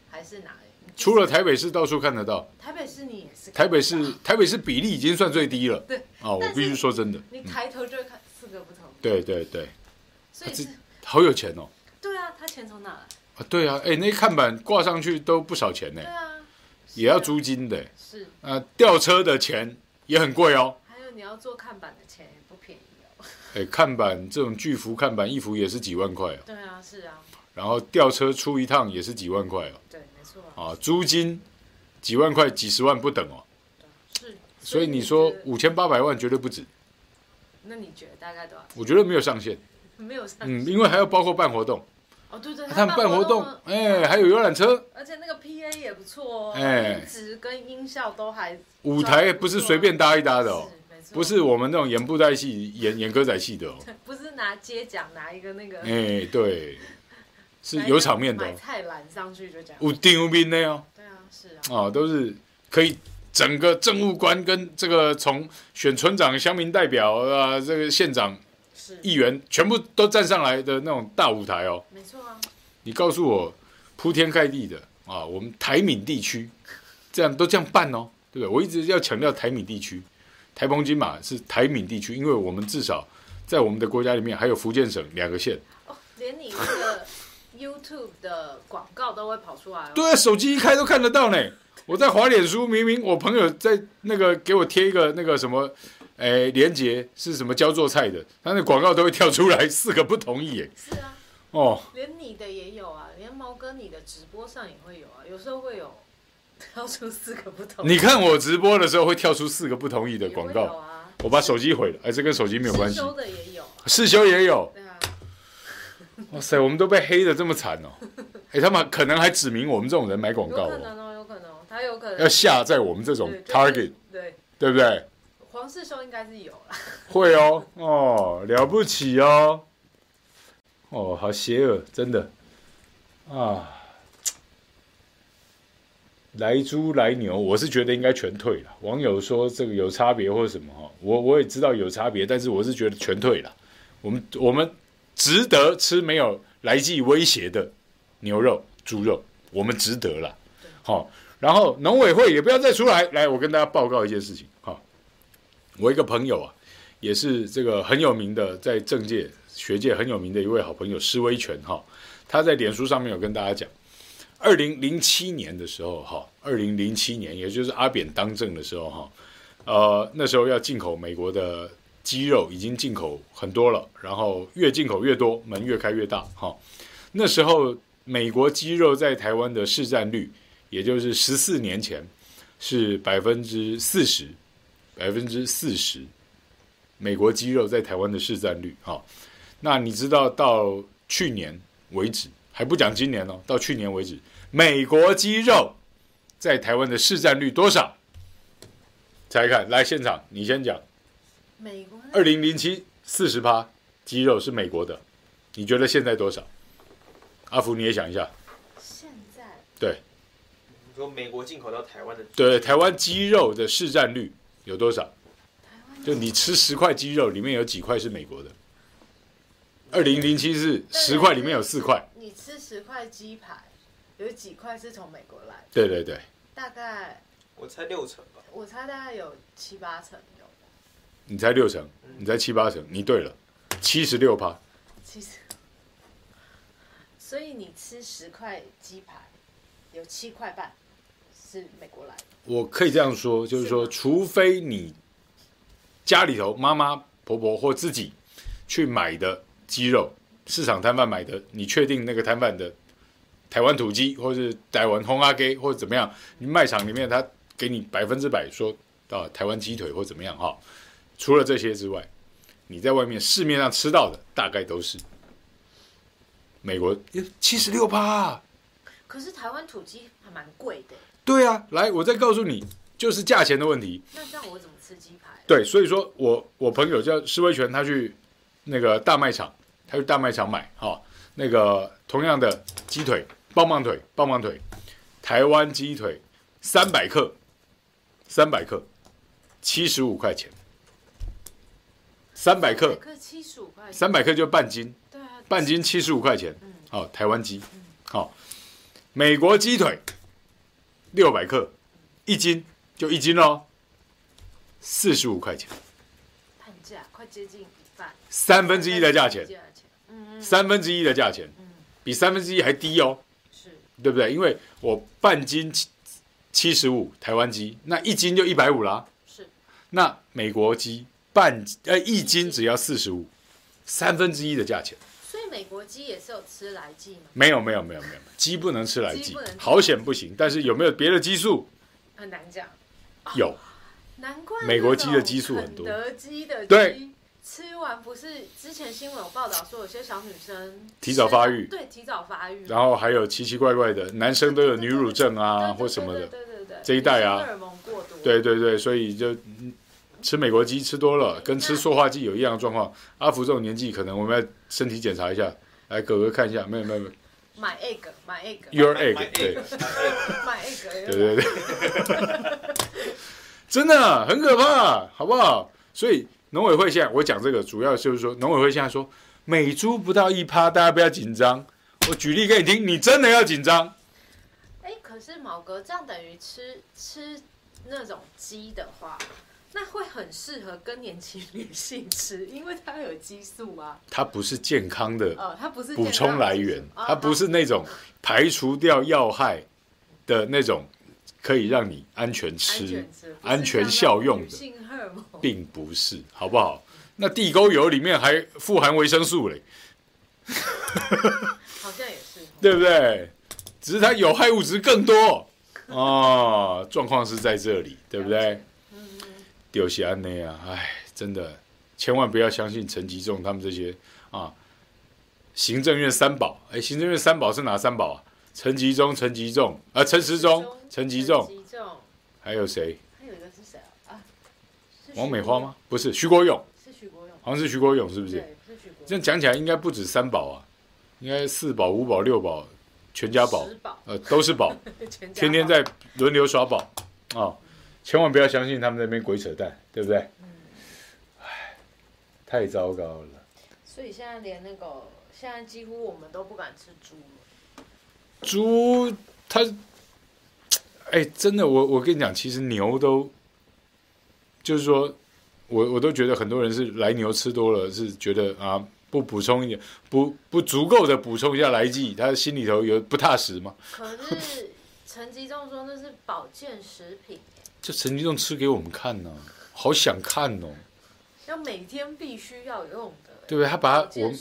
还是哪里，除了台北市到处看得到。台北市你也是。台北市台北市比例已经算最低了。对。哦，我必须说真的。你抬头就会看四个不同。对对对。所以是好有钱哦。对啊，他钱从哪来？啊，对啊，哎，那看板挂上去都不少钱呢。对啊。也要租金的。是。啊，吊车的钱也很贵哦。还有你要做看板的钱也不便宜。哎，看板这种巨幅看板一幅也是几万块哦。对啊，是啊。然后吊车出一趟也是几万块哦。对，没错。啊，租金几万块、几十万不等哦。是。所以你说五千八百万绝对不止。那你觉得大概多少？我觉得没有上限。没有上限。嗯，因为还要包括办活动。哦，对对。他们办活动，哎，还有游览车。而且那个 PA 也不错哦，音质跟音效都还。舞台不是随便搭一搭的哦。不是我们那种演布袋戏、演演歌仔戏的哦。*laughs* 不是拿接奖拿一个那个。哎，对，是有场面的。买菜篮上去就讲。有丁有兵的哦。对啊，是啊。哦，都是可以整个政务官跟这个从选村长、乡民代表啊，这个县长、议员全部都站上来的那种大舞台哦。没错啊。你告诉我，铺天盖地的啊，我们台闽地区这样都这样办哦，对不对？我一直要强调台闽地区。台澎金马是台闽地区，因为我们至少在我们的国家里面还有福建省两个县。哦，连你那个 YouTube 的广告都会跑出来哦。对啊，手机一开都看得到呢。我在滑脸书，明明我朋友在那个给我贴一个那个什么，哎，连杰是什么教做菜的，他那广告都会跳出来四个不同意耶。是啊。哦。连你的也有啊，连毛哥你的直播上也会有啊，有时候会有。跳出四个不同意。你看我直播的时候会跳出四个不同意的广告。啊、我把手机毁了，哎，这跟手机没有关系。世修的也有。世修也有。对啊。哇塞，我们都被黑的这么惨哦！*laughs* 哎，他们可能还指明我们这种人买广告、哦。有可能哦，有可能哦。他有可能要下在我们这种 target，对对不对？黄世修应该是有了，会哦，哦，了不起哦，哦，好邪恶，真的啊！来猪来牛，我是觉得应该全退了。网友说这个有差别或者什么哈，我我也知道有差别，但是我是觉得全退了。我们我们值得吃没有来记威胁的牛肉、猪肉，我们值得了。好，然后农委会也不要再出来。来，我跟大家报告一件事情。我一个朋友啊，也是这个很有名的，在政界学界很有名的一位好朋友施威权哈，他在脸书上面有跟大家讲。二零零七年的时候，哈，二零零七年，也就是阿扁当政的时候，哈，呃，那时候要进口美国的鸡肉，已经进口很多了，然后越进口越多，门越开越大，哈。那时候美国鸡肉在台湾的市占率，也就是十四年前是百分之四十，百分之四十，美国鸡肉在台湾的市占率，哈。那你知道到去年为止，还不讲今年哦，到去年为止。美国鸡肉在台湾的市占率多少？猜看，来现场，你先讲。美国二零零七四十趴鸡肉是美国的，你觉得现在多少？阿福你也想一下。现在对，你说美国进口到台湾的对台湾鸡肉的市占率有多少？就你吃十块鸡肉，里面有几块是美国的？二零零七是十块里面有四块。你吃十块鸡排。有几块是从美国来的？对对对，大概我猜六成吧。我猜大概有七八成有。你猜六成？你猜七八成？你对了，七十六趴。七十。所以你吃十块鸡排，有七块半是美国来的。我可以这样说，就是说，除非你家里头妈妈、婆婆或自己去买的鸡肉，市场摊贩买的，你确定那个摊贩的？台湾土鸡，或是台湾红阿鸡，或者怎么样？你卖场里面他给你百分之百说到台湾鸡腿或怎么样哈？除了这些之外，你在外面市面上吃到的大概都是美国七十六趴。可是台湾土鸡还蛮贵的。对啊，来，我再告诉你，就是价钱的问题。那这样我怎么吃鸡排？对，所以说我我朋友叫施威权，他去那个大卖场，他去大卖场买哈，那个同样的鸡腿。棒棒腿，棒棒腿，台湾鸡腿，三百克，三百克，七十五块钱，三百克，七十五块，三百克就半斤，对啊，半斤七十五块钱，好、嗯哦，台湾鸡，好、哦，美国鸡腿，六百克，一斤就一斤喽，四十五块钱，半价，快接近一半，三分之一的价钱，嗯，三分之一的价钱，嗯，比三分之一还低哦。对不对？因为我半斤七七十五台湾鸡，那一斤就一百五啦。是。那美国鸡半呃一斤只要四十五，三分之一的价钱。美国鸡也是有吃来剂吗？没有没有没有没有，鸡不能吃来剂，好险不行。但是有没有别的激素？很难讲。有。哦、难怪美国鸡的激素很多。肯德基的鸡对。吃完不是之前新闻有报道说有些小女生提早发育，对，提早发育，然后还有奇奇怪怪的男生都有女乳症啊或什么的，对对对，这一代啊，荷尔蒙过多，对对对，所以就吃美国鸡吃多了，跟吃塑化剂有一样的状况。阿福这种年纪，可能我们要身体检查一下，来哥哥看一下，没有没有没有，买 egg 买 egg，your egg，对，买 egg，对对对，*laughs* 真的很可怕，好不好？所以。农委会现在我讲这个，主要就是说，农委会现在说每猪不到一趴，大家不要紧张。我举例给你听，你真的要紧张。哎，可是毛哥这样等于吃吃那种鸡的话，那会很适合更年期女性吃，因为它有激素啊。它不是健康的，呃，它不是补充来源，它不是那种排除掉药害的那种。可以让你安全吃、安全，安全效用的，并不是，好不好？那地沟油里面还富含维生素嘞，好像也是，*laughs* 对不对？只是它有害物质更多哦。状况是在这里，对不对？丢西安内啊，哎，真的，千万不要相信陈吉仲他们这些啊。行政院三宝，哎，行政院三宝是哪三宝啊？陈吉仲、陈吉仲啊，陈时中、陈吉仲，仲，还有谁？还有一个是谁啊？啊，王美花吗？不是，徐国勇。是徐国勇，好像是徐国勇，是不是？对，是徐国勇。这样讲起来，应该不止三宝啊，应该四宝、五宝、六宝，全家宝，呃，都是宝，*laughs* 天天在轮流耍宝啊、哦！千万不要相信他们那边鬼扯淡，对不对？嗯。唉，太糟糕了。所以现在连那个，现在几乎我们都不敢吃猪了。猪，它，哎，真的，我我跟你讲，其实牛都，就是说。我我都觉得很多人是来牛吃多了，是觉得啊，不补充一点，不不足够的补充一下来剂，他心里头有不踏实吗？*laughs* 可是陈吉仲说那是保健食品，这陈吉仲吃给我们看呢、啊，好想看哦。要每天必须要用的，对不对？他把它我们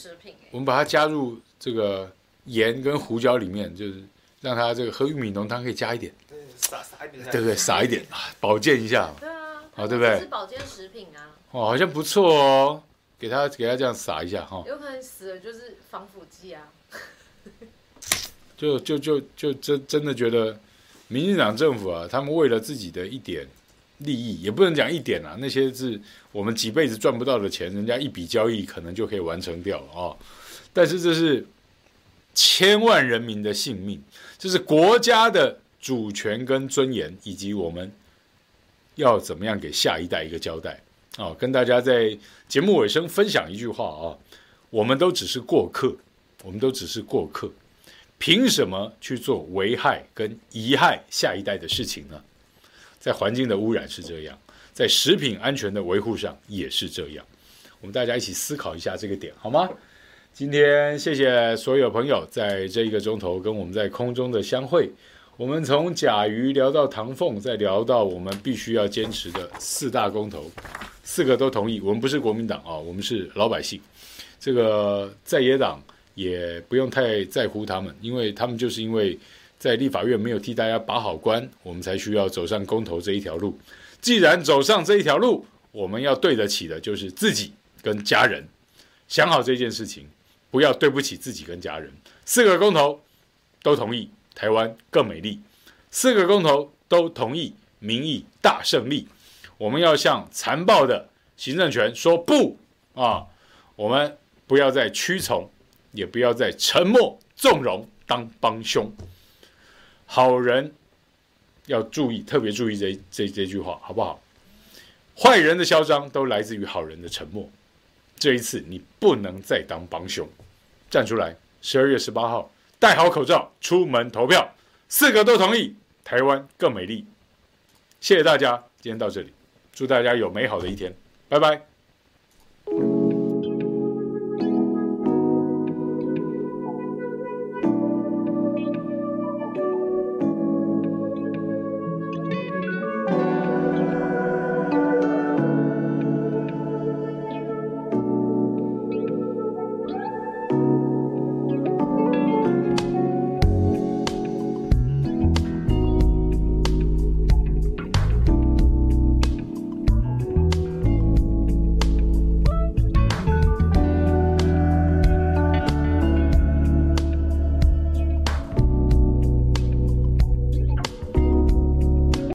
我们把它加入这个盐跟胡椒里面，就是让它这个喝玉米浓汤可以加一点，对，撒撒一点，对不对？撒一点啊，保健一下。对啊好，对不对？是保健食品啊。哦，好像不错哦，给他给他这样撒一下哈。有可能死了就是防腐剂啊。*laughs* 就就就就真真的觉得，民进党政府啊，他们为了自己的一点利益，也不能讲一点啊，那些是我们几辈子赚不到的钱，人家一笔交易可能就可以完成掉了啊。但是这是千万人民的性命，这是国家的主权跟尊严，以及我们。要怎么样给下一代一个交代啊、哦？跟大家在节目尾声分享一句话啊、哦：我们都只是过客，我们都只是过客，凭什么去做危害跟贻害下一代的事情呢？在环境的污染是这样，在食品安全的维护上也是这样。我们大家一起思考一下这个点，好吗？今天谢谢所有朋友在这一个钟头跟我们在空中的相会。我们从甲鱼聊到唐凤，再聊到我们必须要坚持的四大公投，四个都同意。我们不是国民党啊，我们是老百姓。这个在野党也不用太在乎他们，因为他们就是因为在立法院没有替大家把好关，我们才需要走上公投这一条路。既然走上这一条路，我们要对得起的就是自己跟家人。想好这件事情，不要对不起自己跟家人。四个公投都同意。台湾更美丽，四个公投都同意，民意大胜利。我们要向残暴的行政权说不啊！我们不要再屈从，也不要再沉默纵容当帮凶。好人要注意，特别注意这这这句话，好不好？坏人的嚣张都来自于好人的沉默。这一次你不能再当帮凶，站出来！十二月十八号。戴好口罩，出门投票，四个都同意，台湾更美丽。谢谢大家，今天到这里，祝大家有美好的一天，拜拜。